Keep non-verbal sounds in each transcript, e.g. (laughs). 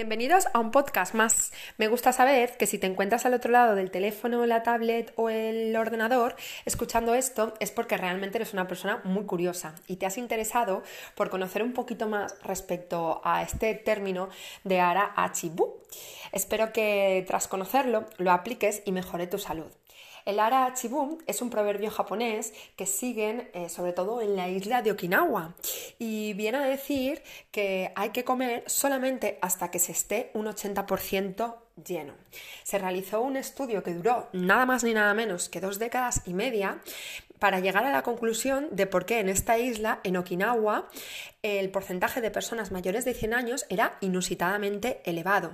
Bienvenidos a un podcast más. Me gusta saber que si te encuentras al otro lado del teléfono, la tablet o el ordenador escuchando esto es porque realmente eres una persona muy curiosa y te has interesado por conocer un poquito más respecto a este término de Ara Achibu. Espero que tras conocerlo lo apliques y mejore tu salud. El ara chibum es un proverbio japonés que siguen eh, sobre todo en la isla de Okinawa y viene a decir que hay que comer solamente hasta que se esté un 80% lleno. Se realizó un estudio que duró nada más ni nada menos que dos décadas y media para llegar a la conclusión de por qué en esta isla, en Okinawa, el porcentaje de personas mayores de 100 años era inusitadamente elevado.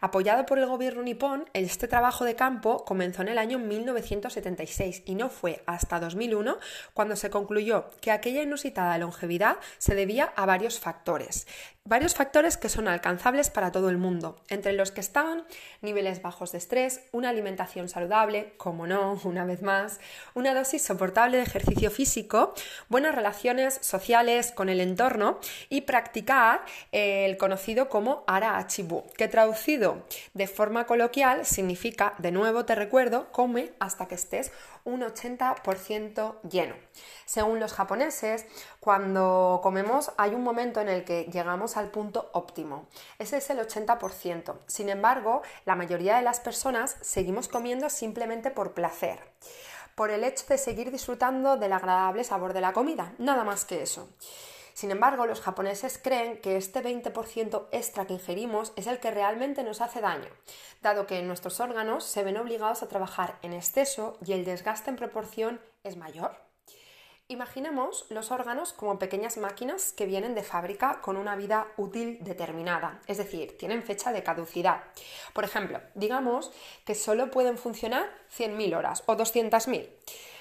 Apoyado por el gobierno nipón, este trabajo de campo comenzó en el año 1976 y no fue hasta 2001 cuando se concluyó que aquella inusitada longevidad se debía a varios factores. Varios factores que son alcanzables para todo el mundo, entre los que estaban niveles bajos de estrés, una alimentación saludable, como no, (laughs) una vez más, una dosis soportable de ejercicio físico, buenas relaciones sociales con el entorno y practicar el conocido como ara achibu, que traducido de forma coloquial significa, de nuevo te recuerdo, come hasta que estés un 80% lleno. Según los japoneses, cuando comemos hay un momento en el que llegamos al punto óptimo. Ese es el 80%. Sin embargo, la mayoría de las personas seguimos comiendo simplemente por placer por el hecho de seguir disfrutando del agradable sabor de la comida, nada más que eso. Sin embargo, los japoneses creen que este 20% extra que ingerimos es el que realmente nos hace daño, dado que nuestros órganos se ven obligados a trabajar en exceso y el desgaste en proporción es mayor. Imaginemos los órganos como pequeñas máquinas que vienen de fábrica con una vida útil determinada, es decir, tienen fecha de caducidad. Por ejemplo, digamos que solo pueden funcionar 100.000 horas o 200.000.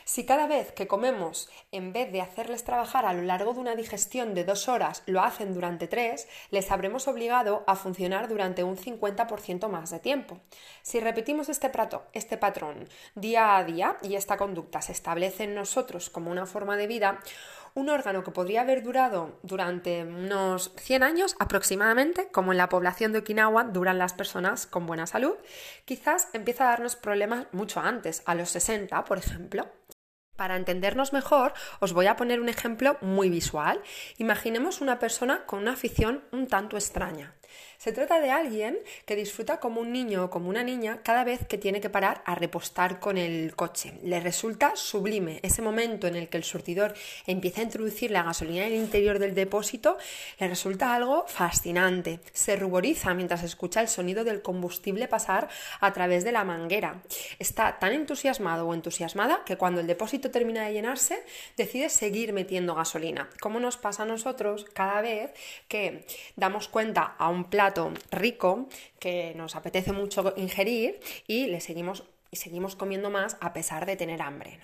Si cada vez que comemos, en vez de hacerles trabajar a lo largo de una digestión de dos horas, lo hacen durante tres, les habremos obligado a funcionar durante un 50% más de tiempo. Si repetimos este, prato, este patrón día a día y esta conducta se establece en nosotros como una forma de vida, un órgano que podría haber durado durante unos 100 años aproximadamente, como en la población de Okinawa duran las personas con buena salud, quizás empieza a darnos problemas mucho antes, a los 60, por ejemplo. Para entendernos mejor, os voy a poner un ejemplo muy visual. Imaginemos una persona con una afición un tanto extraña. Se trata de alguien que disfruta como un niño o como una niña cada vez que tiene que parar a repostar con el coche. Le resulta sublime ese momento en el que el surtidor empieza a introducir la gasolina en el interior del depósito, le resulta algo fascinante. Se ruboriza mientras escucha el sonido del combustible pasar a través de la manguera. Está tan entusiasmado o entusiasmada que cuando el depósito termina de llenarse decide seguir metiendo gasolina. Como nos pasa a nosotros cada vez que damos cuenta a un plato rico que nos apetece mucho ingerir y le seguimos y seguimos comiendo más a pesar de tener hambre.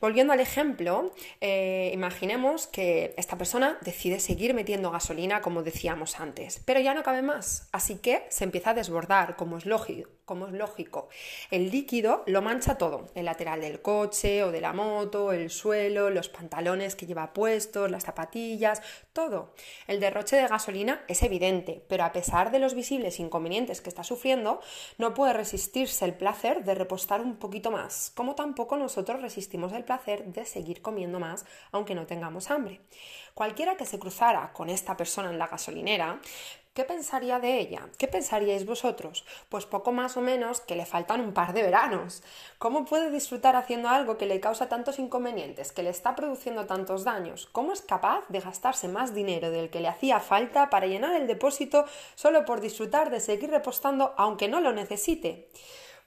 Volviendo al ejemplo, eh, imaginemos que esta persona decide seguir metiendo gasolina como decíamos antes, pero ya no cabe más, así que se empieza a desbordar, como es lógico, como es lógico. El líquido lo mancha todo, el lateral del coche o de la moto, el suelo, los pantalones que lleva puestos, las zapatillas, todo. El derroche de gasolina es evidente, pero a pesar de los visibles inconvenientes que está sufriendo, no puede resistirse el placer de repostar un poquito más, como tampoco nosotros resistimos el placer de seguir comiendo más aunque no tengamos hambre. Cualquiera que se cruzara con esta persona en la gasolinera ¿Qué pensaría de ella? ¿Qué pensaríais vosotros? Pues poco más o menos que le faltan un par de veranos. ¿Cómo puede disfrutar haciendo algo que le causa tantos inconvenientes, que le está produciendo tantos daños? ¿Cómo es capaz de gastarse más dinero del que le hacía falta para llenar el depósito solo por disfrutar de seguir repostando aunque no lo necesite?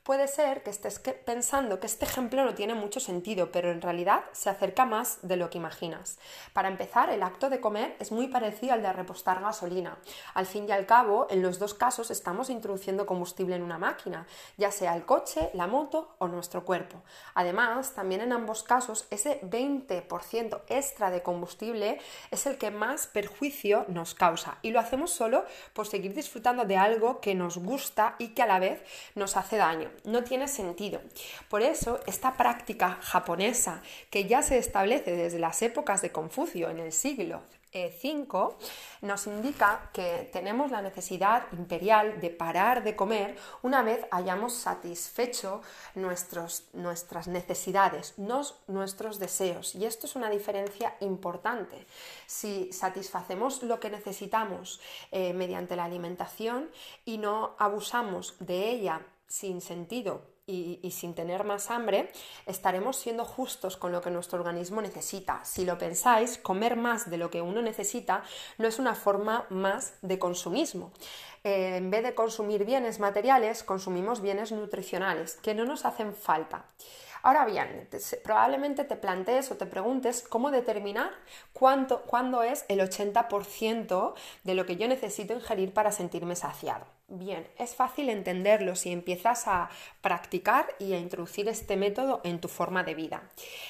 Puede ser que estés pensando que este ejemplo no tiene mucho sentido, pero en realidad se acerca más de lo que imaginas. Para empezar, el acto de comer es muy parecido al de repostar gasolina. Al fin y al cabo, en los dos casos estamos introduciendo combustible en una máquina, ya sea el coche, la moto o nuestro cuerpo. Además, también en ambos casos, ese 20% extra de combustible es el que más perjuicio nos causa y lo hacemos solo por seguir disfrutando de algo que nos gusta y que a la vez nos hace daño no tiene sentido. Por eso, esta práctica japonesa, que ya se establece desde las épocas de Confucio en el siglo 5 nos indica que tenemos la necesidad imperial de parar de comer una vez hayamos satisfecho nuestros, nuestras necesidades, no nuestros deseos. Y esto es una diferencia importante. Si satisfacemos lo que necesitamos eh, mediante la alimentación y no abusamos de ella sin sentido y, sin tener más hambre, estaremos siendo justos con lo que nuestro organismo necesita. Si lo pensáis, comer más de lo que uno necesita no es una forma más de consumismo. Eh, en vez de consumir bienes materiales, consumimos bienes nutricionales que no nos hacen falta. Ahora bien, probablemente te plantees o te preguntes cómo determinar cuánto, cuándo es el 80% de lo que yo necesito ingerir para sentirme saciado. Bien, es fácil entenderlo si empiezas a practicar y a introducir este método en tu forma de vida.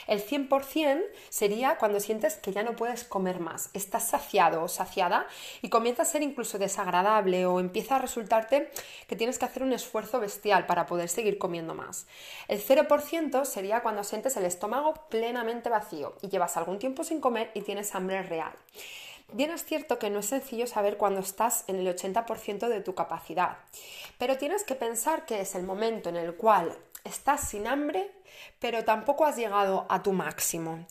El 100% sería cuando sientes que ya no puedes comer más, estás saciado o saciada y comienza a ser incluso desagradable o empieza a resultarte que tienes que hacer un esfuerzo bestial para poder seguir comiendo más. El 0% sería cuando sientes el estómago plenamente vacío y llevas algún tiempo sin comer y tienes hambre real. Bien es cierto que no es sencillo saber cuándo estás en el 80% de tu capacidad, pero tienes que pensar que es el momento en el cual estás sin hambre, pero tampoco has llegado a tu máximo.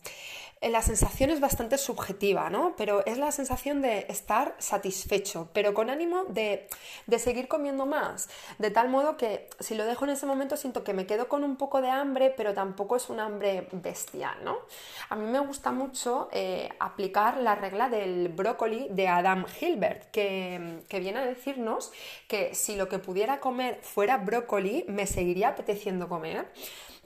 La sensación es bastante subjetiva, ¿no? Pero es la sensación de estar satisfecho, pero con ánimo de, seguir comiendo más. De tal modo que si lo dejo en ese momento siento que me quedo con un poco de hambre, pero tampoco es un hambre bestial, ¿no? A mí me gusta mucho eh, aplicar la regla del brócoli de Adam Hilbert, que, que viene a decirnos que si lo que pudiera comer fuera brócoli, me seguiría apeteciendo comer.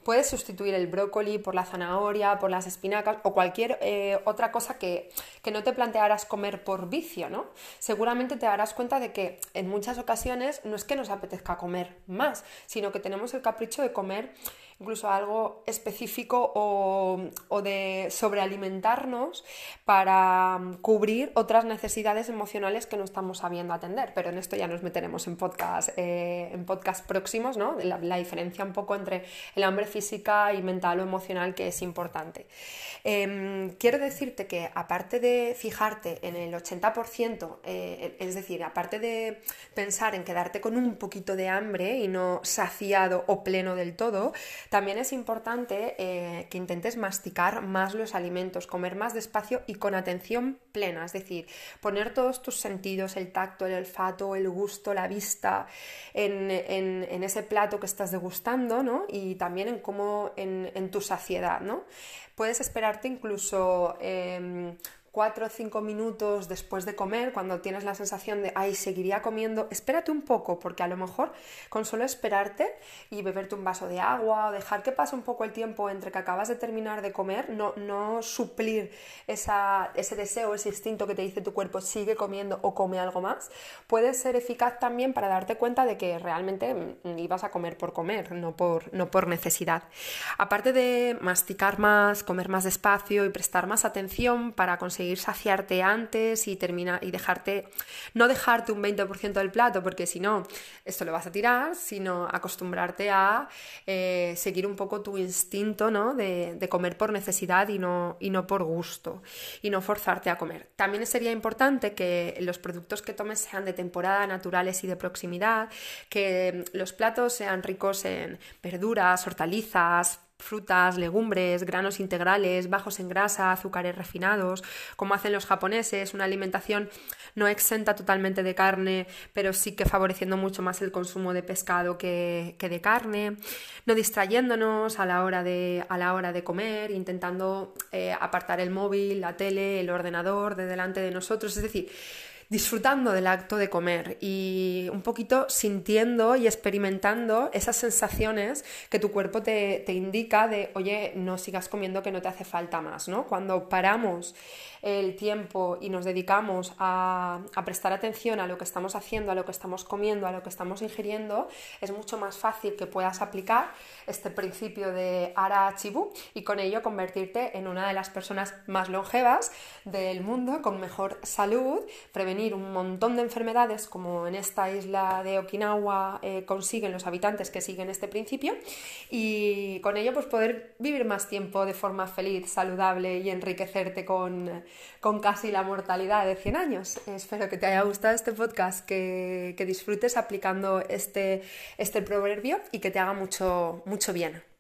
Puedes sustituir el brócoli por la zanahoria, por las espinacas o cualquier eh, otra cosa que, que, no te plantearás comer por vicio, ¿no? Seguramente te darás cuenta de que en muchas ocasiones no es que nos apetezca comer más, sino que tenemos el capricho de comer incluso algo específico o, de sobrealimentarnos para cubrir otras necesidades emocionales que no estamos sabiendo atender. Pero en esto ya nos meteremos en podcast, eh, en podcast próximos, ¿no? La, la, diferencia un poco entre el hambre física y mental o emocional que es importante. Em, quiero decirte que aparte de fijarte en el 80%, eh, es decir, aparte de pensar en quedarte con un poquito de hambre y no saciado o pleno del todo, también es importante eh, que intentes masticar más los alimentos, comer más despacio y con atención plena, es decir, poner todos tus sentidos, el tacto, el olfato, el gusto, la vista, en, ese plato que estás degustando, ¿no? Y también en cómo, en, tu saciedad, ¿no? Puedes esperarte incluso em, cuatro o cinco minutos después de comer, cuando tienes la sensación de, ay, seguiría comiendo, espérate un poco, porque a lo mejor con solo esperarte y beberte un vaso de agua o dejar que pase un poco el tiempo entre que acabas de terminar de comer, no, no suplir esa, ese deseo, ese instinto que te dice tu cuerpo, sigue comiendo o come algo más, puede ser eficaz también para darte cuenta de que realmente mm, ibas a comer por comer, no por, no por necesidad. Aparte de masticar más, comer más despacio y prestar más atención para conseguir conseguir saciarte antes y, termina, y dejarte, no dejarte un 20% del plato, porque si no, esto lo vas a tirar, sino acostumbrarte a eh, seguir un poco tu instinto ¿no? de, de, comer por necesidad y no, y no por gusto, y no forzarte a comer. También sería importante que los productos que tomes sean de temporada, naturales y de proximidad, que los platos sean ricos en verduras, hortalizas, frutas, legumbres, granos integrales, bajos en grasa, azúcares refinados, como hacen los japoneses, una alimentación no exenta totalmente de carne, pero sí que favoreciendo mucho más el consumo de pescado que, de carne, no distrayéndonos a la hora de, a la hora de comer, intentando eh, apartar el móvil, la tele, el ordenador de delante de nosotros, es decir, disfrutando del acto de comer y un poquito sintiendo y experimentando esas sensaciones que tu cuerpo te, te, indica de, oye, no sigas comiendo que no te hace falta más, ¿no? Cuando paramos el tiempo y nos dedicamos a, prestar atención a lo que estamos haciendo, a lo que estamos comiendo, a lo que estamos ingiriendo, es mucho más fácil que puedas aplicar este principio de Ara Chibu y con ello convertirte en una de las personas más longevas del mundo, con mejor salud, prevenir un montón de enfermedades, como en esta isla de Okinawa eh, consiguen los habitantes que siguen este principio, y con ello pues poder vivir más tiempo de forma feliz, saludable y enriquecerte con, con casi la mortalidad de 100 años. Espero que te haya gustado este podcast, que, que disfrutes aplicando este, este proverbio y que te haga mucho, mucho bien.